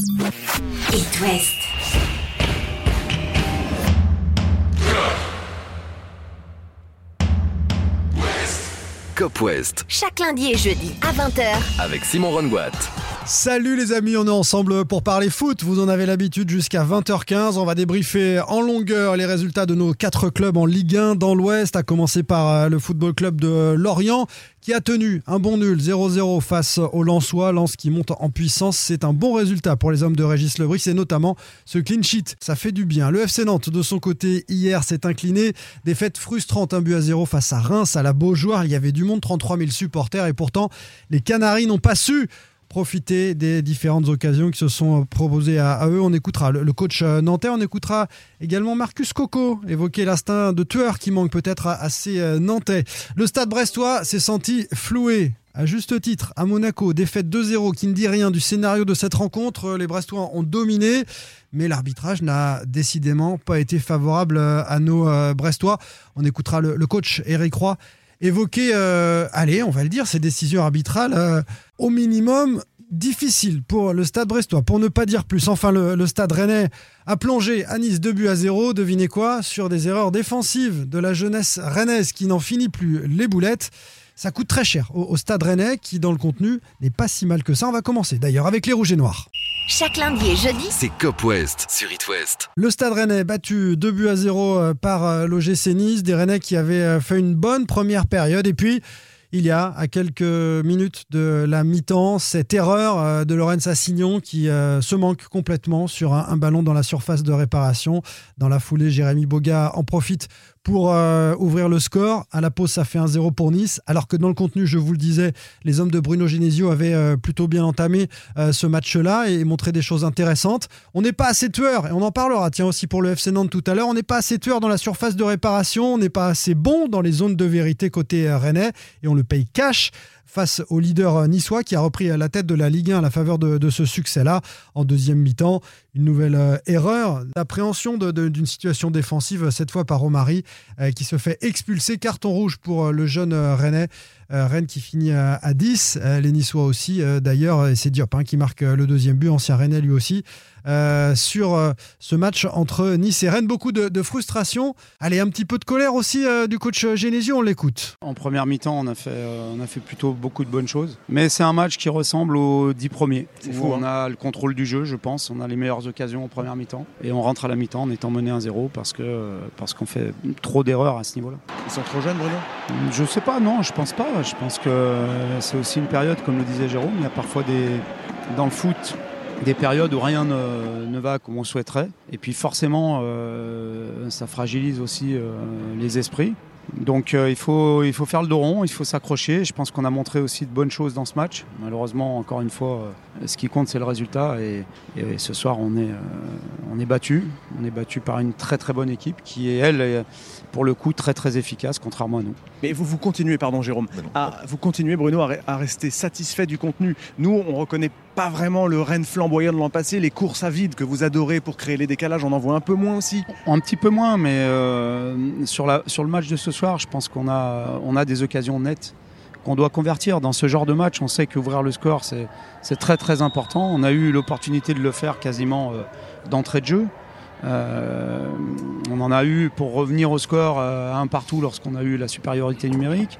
It West. Cop West Chaque lundi et jeudi à 20h. avec Simon Rongoat. Salut les amis, on est ensemble pour parler foot. Vous en avez l'habitude jusqu'à 20h15. On va débriefer en longueur les résultats de nos quatre clubs en Ligue 1 dans l'Ouest, à commencer par euh, le football club de Lorient qui a tenu un bon nul 0-0 face au Lensois. Lens qui monte en puissance. C'est un bon résultat pour les hommes de Régis Lebris et notamment ce clean sheet. Ça fait du bien. Le FC Nantes de son côté hier s'est incliné. Défaite frustrante, un but à 0 face à Reims à la Beaujoire. Il y avait du monde, 33 000 supporters et pourtant les Canaries n'ont pas su profiter des différentes occasions qui se sont proposées à, eux. On écoutera le, coach euh, nantais, on écoutera également Marcus Coco évoquer l'instinct de tueur qui manque peut-être à, ces euh, nantais. Le stade brestois s'est senti floué. À juste titre, à Monaco, défaite 2-0 qui ne dit rien du scénario de cette rencontre. Les Brestois ont dominé, mais l'arbitrage n'a décidément pas été favorable euh, à nos euh, Brestois. On écoutera le coach Eric Roy évoquer, euh, allez, on va le dire, ces décisions arbitrales euh, au minimum difficiles pour le stade brestois, pour ne pas dire plus. Enfin, le, stade rennais a plongé à Nice 2 buts à 0. Devinez quoi? Sur des erreurs défensives de la jeunesse rennaise qui n'en finit plus les boulettes. Ça coûte très cher au, au stade rennais qui, dans le contenu, n'est pas si mal que ça. On va commencer d'ailleurs avec les rouges et noirs. Chaque lundi et jeudi, C'est Cop West sur It West. Le Stade Rennais battu 2 buts à 0 euh, par euh, l'OGC Nice, des Rennais qui avaient euh, fait une bonne première période et puis il y a à quelques minutes de la mi-temps cette erreur de Lorenz Assignon qui euh, se manque complètement sur un, un ballon dans la surface de réparation. Dans la foulée, Jérémy Boga en profite pour euh, ouvrir le score. À la pause, ça fait 1-0 pour Nice. Alors que dans le contenu, je vous le disais, les hommes de Bruno Genesio avaient euh, plutôt bien entamé euh, ce match-là et montré des choses intéressantes. On n'est pas assez tueur, et on en parlera, tiens aussi pour le FC Nantes tout à l'heure, on n'est pas assez tueur dans la surface de réparation, on n'est pas assez bon dans les zones de vérité côté rennais, et on le paye cash face au leader euh, niçois qui a repris la tête de la Ligue 1 à la faveur de, ce succès-là. En deuxième mi-temps, une nouvelle euh, erreur d'appréhension d'une situation défensive, cette fois par Romari, euh, qui se fait expulser. Carton rouge pour le jeune Rennais. Euh, Rennes qui finit à, à 10. Euh, les Niçois aussi, euh, d'ailleurs, et c'est Diop hein, qui marque le deuxième but, ancien Rennais lui aussi. euh, sur euh, ce match entre Nice et Rennes. Beaucoup de, de frustration. Allez, un petit peu de colère aussi euh, du coach Genesio, on l'écoute. En première mi-temps, on a fait, euh, on a fait plutôt beaucoup de bonnes choses. Mais c'est un match qui ressemble aux dix premiers. C'est où fou, On a le contrôle du jeu, je pense. On a les meilleures occasions en première mi-temps. Et on rentre à la mi-temps en étant mené 1-0 parce que euh, parce qu'on fait trop d'erreurs à ce niveau-là. Ils sont trop jeunes, Bruno? Je sais pas, non, je pense pas. Je pense que c'est aussi une période, comme le disait Jérôme, il y a parfois dans le foot des périodes où rien ne, ne va comme on souhaiterait. Et puis forcément, euh, ça fragilise aussi euh, les esprits. Donc euh, il, faut, il faut faire le dos rond, il faut s'accrocher. Je pense qu'on a montré aussi de bonnes choses dans ce match. Malheureusement, encore une fois, euh, ce qui compte, c'est le résultat. Et, et ce soir, on est, euh, on est battu. On est battu par une très très bonne équipe qui est, elle, est, pour le coup, très très efficace, contrairement à nous. Mais vous, vous continuez, pardon Jérôme, à, vous continuez Bruno à, re- à rester satisfait du contenu. Nous, on reconnaît pas vraiment le Rennes flamboyant de l'an passé, les courses à vide que vous adorez pour créer les décalages, on en voit un peu moins aussi. Un petit peu moins, mais euh, sur, la, sur le match de ce soir, je pense qu'on a, des occasions nettes qu'on doit convertir. Dans ce genre de match, on sait qu'ouvrir le score, c'est c'est très très important. On a eu l'opportunité de le faire quasiment euh, d'entrée de jeu. Euh, on en a eu pour revenir au score euh, un partout lorsqu'on a eu la supériorité numérique.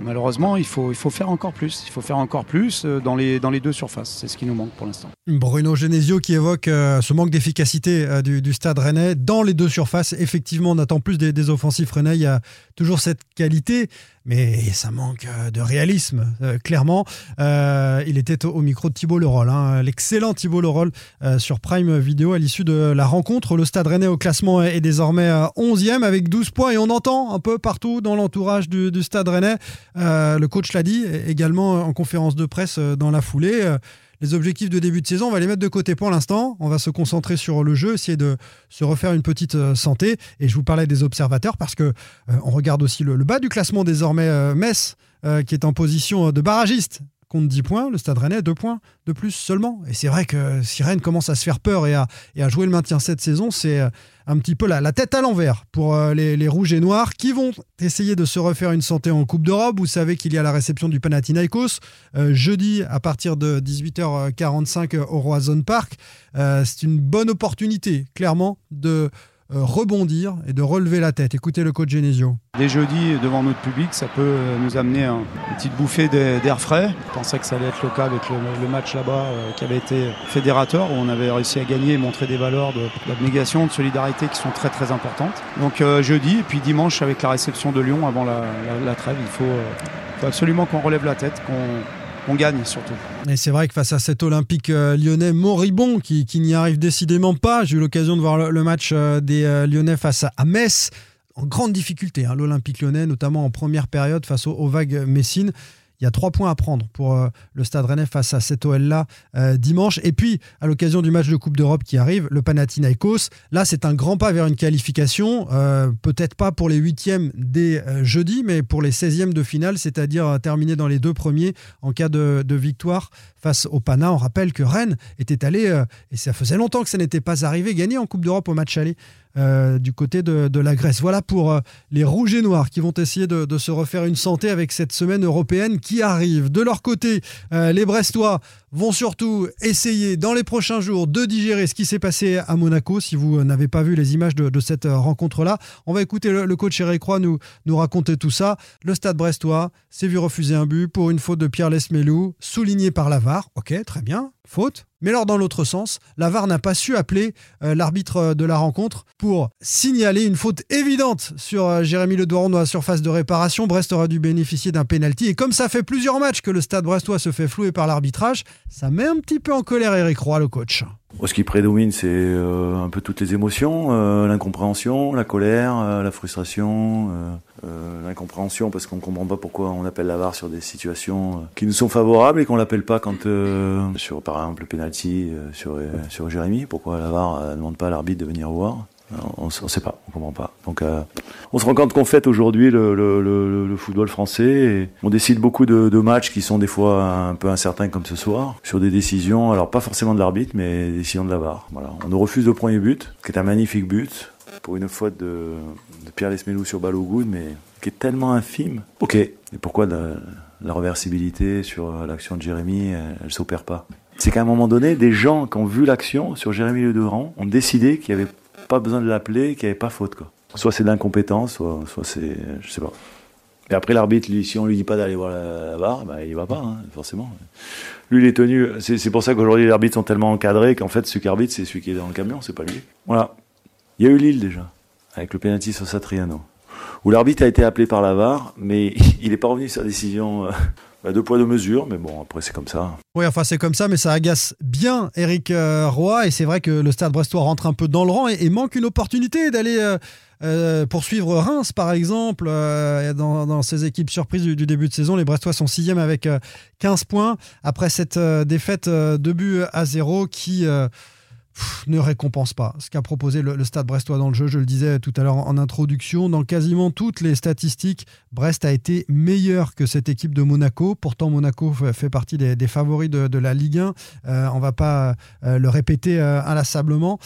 Malheureusement, il faut, il faut faire encore plus. Il faut faire encore plus euh, dans les, dans les deux surfaces. C'est ce qui nous manque pour l'instant. Bruno Genesio qui évoque euh, ce manque d'efficacité euh, du, stade rennais dans les deux surfaces. Effectivement, on attend plus des, des offensifs rennais. Il y a toujours cette qualité, mais ça manque euh, de réalisme, euh, clairement. Euh, il était au, micro de Thibault Leroll, hein, l'excellent Thibault Leroll sur Prime Video à l'issue de la rencontre. Le stade rennais au classement est désormais euh, 11e avec 12 points et on entend un peu partout dans l'entourage du, stade rennais. le coach l'a dit également en conférence de presse dans la foulée. Les objectifs de début de saison, on va les mettre de côté pour l'instant. On va se concentrer sur le jeu, essayer de se refaire une petite euh, santé. Et je vous parlais des observateurs parce que euh, on regarde aussi le, le bas du classement désormais. euh, Metz, qui est en position de barragiste contre 10 points, le Stade Rennais 2 points de plus seulement. Et c'est vrai que si Rennes commence à se faire peur et à, et à jouer le maintien cette saison, c'est euh, un petit peu la, la tête à l'envers pour euh, les, les rouges et noirs qui vont essayer de se refaire une santé en Coupe d'Europe. Vous savez qu'il y a la réception du Panathinaikos euh, jeudi à partir de 18h45 au Roison Park. C'est une bonne opportunité, clairement, de rebondir et de relever la tête. Écoutez le coach Genesio. Dès jeudi, devant notre public, ça peut euh, nous amener un- une petite bouffée d'air frais. Je pensais que ça allait être le cas avec le, match là-bas euh, qui avait été fédérateur, où on avait réussi à gagner et montrer des valeurs d'abnégation, de solidarité qui sont très très importantes. Donc euh, jeudi, et puis dimanche avec la réception de Lyon avant la, trêve, il faut, euh, absolument qu'on relève la tête, qu'on gagne surtout. Et c'est vrai que face à cet Olympique euh, lyonnais moribond qui, n'y arrive décidément pas, j'ai eu l'occasion de voir le, match euh, des euh, Lyonnais face à, Metz en grande difficulté. hein, L'Olympique lyonnais, notamment en première période face au, au Vague Messine. Il y a trois points à prendre pour euh, le Stade Rennais face à cet OL-là euh, dimanche. Et puis, à l'occasion du match de Coupe d'Europe qui arrive, le Panathinaikos, là, c'est un grand pas vers une qualification. euh, Peut-être pas pour les huitièmes dès jeudi, mais pour les 16e de finale, c'est-à-dire terminer dans les deux premiers en cas de, victoire face au Pana. On rappelle que Rennes était allé, et ça faisait longtemps que ça n'était pas arrivé, gagner en Coupe d'Europe au match aller. Euh, du côté de, la Grèce. Voilà pour euh, les rouges et noirs qui vont essayer de, se refaire une santé avec cette semaine européenne qui arrive. De leur côté, euh, les Brestois vont surtout essayer dans les prochains jours de digérer ce qui s'est passé à Monaco. Si vous n'avez pas vu les images de, cette rencontre-là, on va écouter le, coach Eric Roy nous, nous raconter tout ça. Le stade brestois s'est vu refuser un but pour une faute de Pierre Lesmelou, souligné par la VAR. Ok, très bien, faute. Mais alors dans l'autre sens, la VAR n'a pas su appeler euh, l'arbitre euh, de la rencontre pour signaler une faute évidente sur euh, Jérémy Le Doiron dans la surface de réparation. Brest aura dû bénéficier d'un penalty. Et comme ça fait plusieurs matchs que le stade brestois se fait flouer par l'arbitrage, ça met un petit peu en colère Eric Roy, le coach. Ce qui prédomine, c'est euh, un peu toutes les émotions, euh, l'incompréhension, la colère, euh, la frustration, l'incompréhension parce qu'on comprend pas pourquoi on appelle la VAR sur des situations qui nous sont favorables et qu'on l'appelle pas quand sur par exemple le penalty sur sur Jérémy, pourquoi la VAR euh, demande pas à l'arbitre de venir voir? On, on sait pas, on comprend pas. Donc, euh, on se rend compte qu'on fait aujourd'hui le, football français et on décide beaucoup de, matchs qui sont des fois un peu incertains comme ce soir sur des décisions, alors pas forcément de l'arbitre, mais des décisions de la VAR. Voilà. On nous refuse le premier but, qui est un magnifique but pour une faute de, Pierre Lesmelou sur Balogun, mais qui est tellement infime. Ok. Et pourquoi la, la reversibilité sur l'action de Jérémy, elle, elle s'opère pas? C'est qu'à un moment donné, des gens qui ont vu l'action sur Jérémy Le Doran ont décidé qu'il y avait pas besoin de l'appeler, qu'il n'y avait pas faute. Quoi. Soit c'est de l'incompétence, soit, soit c'est. Je sais pas. Et après, l'arbitre, si on lui dit pas d'aller voir la, VAR, bah, il va pas, hein, forcément. Lui, il est tenu. C'est pour ça qu'aujourd'hui, les arbitres sont tellement encadrés qu'en fait, celui qui arbitre, c'est celui qui est dans le camion, c'est pas lui. Voilà. Il y a eu Lille déjà, avec le penalty sur Satriano, où l'arbitre a été appelé par la VAR, mais il n'est pas revenu sur sa décision. euh, bah, deux poids, deux mesures, mais bon, après, c'est comme ça. Oui, enfin c'est comme ça, mais ça agace bien Eric euh, Roy. Et c'est vrai que le Stade Brestois rentre un peu dans le rang et, manque une opportunité d'aller euh, poursuivre Reims, par exemple, dans, dans ces équipes surprises du, début de saison. Les Brestois sont sixième avec euh, 15 points après cette défaite de buts à zéro qui ne récompense pas ce qu'a proposé le, Stade Brestois dans le jeu. Je le disais tout à l'heure en, introduction, dans quasiment toutes les statistiques, Brest a été meilleur que cette équipe de Monaco. Pourtant, Monaco fait, partie des, favoris de, la Ligue 1. Euh, on va pas euh, le répéter euh, inlassablement.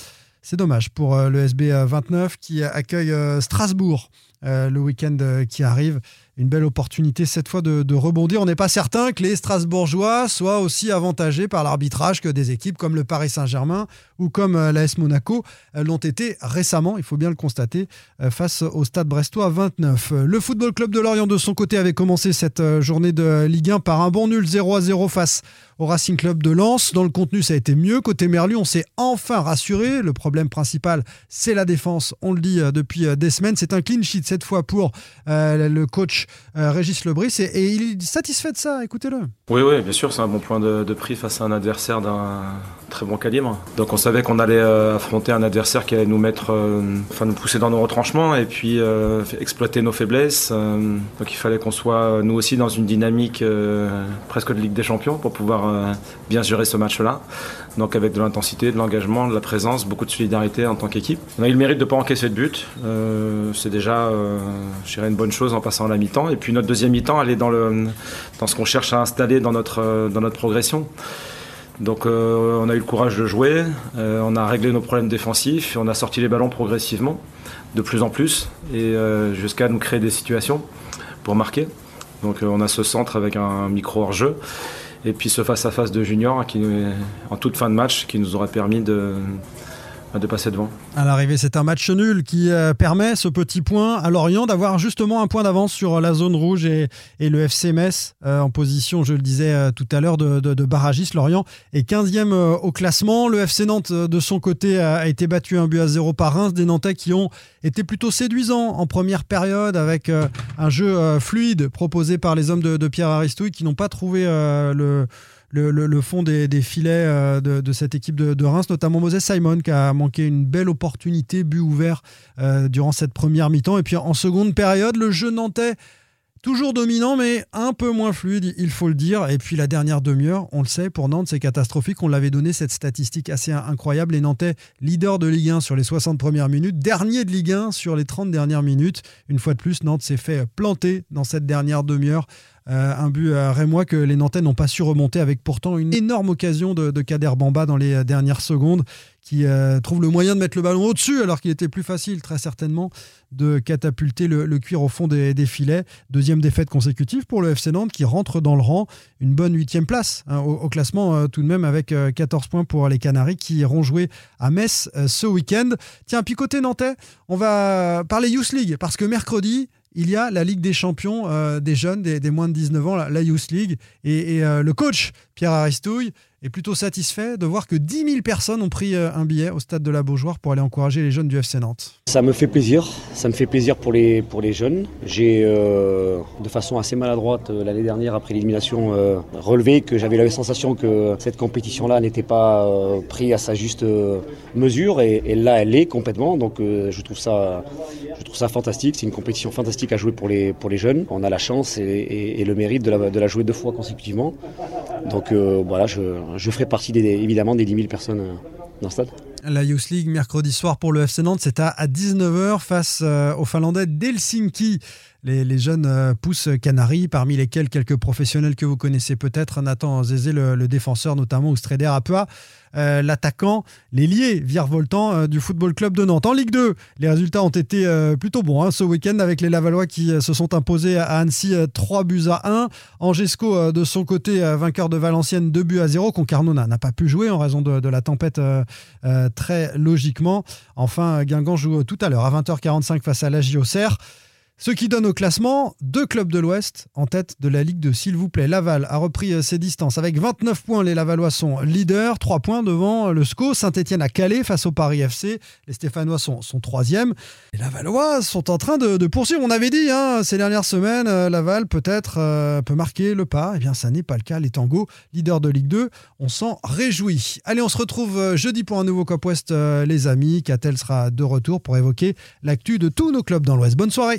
C'est dommage pour le SB 29 qui accueille Strasbourg le week-end qui arrive. Une belle opportunité cette fois de, rebondir. On n'est pas certain que les Strasbourgeois soient aussi avantagés par l'arbitrage que des équipes comme le Paris Saint-Germain ou comme euh, l'AS Monaco euh, l'ont été récemment, il faut bien le constater, euh, face au Stade Brestois 29. Euh, Le Football Club de Lorient de son côté avait commencé cette journée de Ligue 1 par un bon nul 0 à 0 face au Racing Club de Lens. Dans le contenu, ça a été mieux. Côté Merlu, on s'est enfin rassuré. Le problème principal, c'est la défense. On le dit depuis des semaines. C'est un clean sheet cette fois pour le coach euh, Régis Lebris et, et il est satisfait de ça. Écoutez-le. Oui, oui, bien sûr, c'est un bon point de, de prix face à un adversaire d'un très bon calibre. Donc on savait qu'on allait euh, affronter un adversaire qui allait nous mettre, euh, enfin nous pousser dans nos retranchements et puis euh, exploiter nos faiblesses. donc il fallait qu'on soit nous aussi dans une dynamique presque de Ligue des Champions pour pouvoir bien gérer ce match-là. Donc avec de l'intensité, de l'engagement, de la présence, beaucoup de solidarité en tant qu'équipe. On a eu le mérite de ne pas encaisser de but. C'est déjà, je dirais, une bonne chose en passant à la mi-temps. Et puis notre deuxième mi-temps, elle est dans, le, dans ce qu'on cherche à installer dans notre, dans notre progression. Donc euh, on a eu le courage de jouer, euh, on a réglé nos problèmes défensifs, on a sorti les ballons progressivement, de plus en plus, et euh, jusqu'à nous créer des situations pour marquer. Donc on a ce centre avec un micro hors jeu, et puis ce face à face de Junior en toute fin de match qui nous aurait permis de, de passer devant. À l'arrivée, c'est un match nul qui euh, permet ce petit point à Lorient d'avoir justement un point d'avance sur la zone rouge et, le FC Metz euh, en position, je le disais euh, tout à l'heure, de, de, barragiste. Lorient est 15e au classement. Le FC Nantes, de son côté, a, été battu un but à zéro par Reims. Des Nantais qui ont été plutôt séduisants en première période avec un jeu fluide proposé par les hommes de, Pierre Aristouille qui n'ont pas trouvé le le, fond des, filets euh, de, cette équipe de, Reims, notamment Moses Simon qui a manqué une belle opportunité, but ouvert euh, durant cette première mi-temps. Et puis en seconde période, le jeu nantais Toujours dominant, mais un peu moins fluide, il faut le dire. Et puis la dernière demi-heure, on le sait, pour Nantes, c'est catastrophique. On l'avait donné cette statistique assez incroyable. Les Nantais, leader de Ligue 1 sur les 60 premières minutes, dernier de Ligue 1 sur les 30 dernières minutes. Une fois de plus, Nantes s'est fait planter dans cette dernière demi-heure euh, un but à Rémois que les Nantais n'ont pas su remonter avec pourtant une énorme occasion de, Kader Bamba dans les euh, dernières secondes qui euh, trouve le moyen de mettre le ballon au-dessus alors qu'il était plus facile très certainement de catapulter le, cuir au fond des, filets. Deuxième défaite consécutive pour le FC Nantes qui rentre dans le rang. Une bonne huitième place hein, au, classement tout de même avec 14 points pour les Canaries qui iront jouer à Metz ce week-end. Tiens, puis côté nantais, on va parler Youth League parce que mercredi, il y a la Ligue des champions euh, des jeunes, des, moins de 19 ans, la, Youth League. Et, euh, le coach, Pierre Aristouille, est plutôt satisfait de voir que 10 000 personnes ont pris euh, un billet au stade de la Beaujoire pour aller encourager les jeunes du FC Nantes. Ça me fait plaisir, ça me fait plaisir pour les, pour les jeunes. J'ai, euh, de façon assez maladroite, euh, l'année dernière, après l'élimination, relevé que j'avais la sensation que cette compétition-là n'était pas prise à sa juste mesure, et, là, elle est complètement. Donc, je, trouve ça, je trouve ça fantastique. C'est une compétition fantastique à jouer pour les, pour les jeunes. On a la chance et, le mérite de la, de la jouer deux fois consécutivement. Donc, voilà, je ferai partie évidemment des 10 000 personnes euh, dans le stade. La Youth League, mercredi soir pour le FC Nantes, c'est à, 19h face euh, aux Finlandais d'Helsinki. Les, jeunes euh, pousses Canaries, parmi lesquels quelques professionnels que vous connaissez peut-être, Nathan Zézé, le, défenseur notamment, ou Stréder Apua. Euh, l'attaquant, l'ailier virevoltant euh, du Football Club de Nantes. En Ligue 2, les résultats ont été euh, plutôt bons hein, ce week-end avec les Lavallois qui se sont imposés à Annecy 3 buts à 1. Angesco, de son côté, vainqueur de Valenciennes 2 buts à 0. Concarneau n'a pas pu jouer en raison de, la tempête très logiquement. Enfin, Guingamp joue tout à l'heure à 20h45 face à la Auxerre. Ce qui donne au classement deux clubs de l'Ouest en tête de la Ligue de s'il vous plaît. Laval a repris euh, ses distances avec 29 points. Les Lavallois sont leaders, 3 points devant le SCO. Saint-Etienne a calé face au Paris FC. Les Stéphanois sont, sont troisième. Les Lavallois sont en train de, poursuivre. On avait dit hein, ces dernières semaines, euh, Laval peut-être euh, peut marquer le pas. Eh bien, ça n'est pas le cas. Les Tango, leaders de Ligue 2, on s'en réjouit. Allez, on se retrouve jeudi pour un nouveau Cop West, les amis. Catel sera de retour pour évoquer l'actu de tous nos clubs dans l'Ouest. Bonne soirée.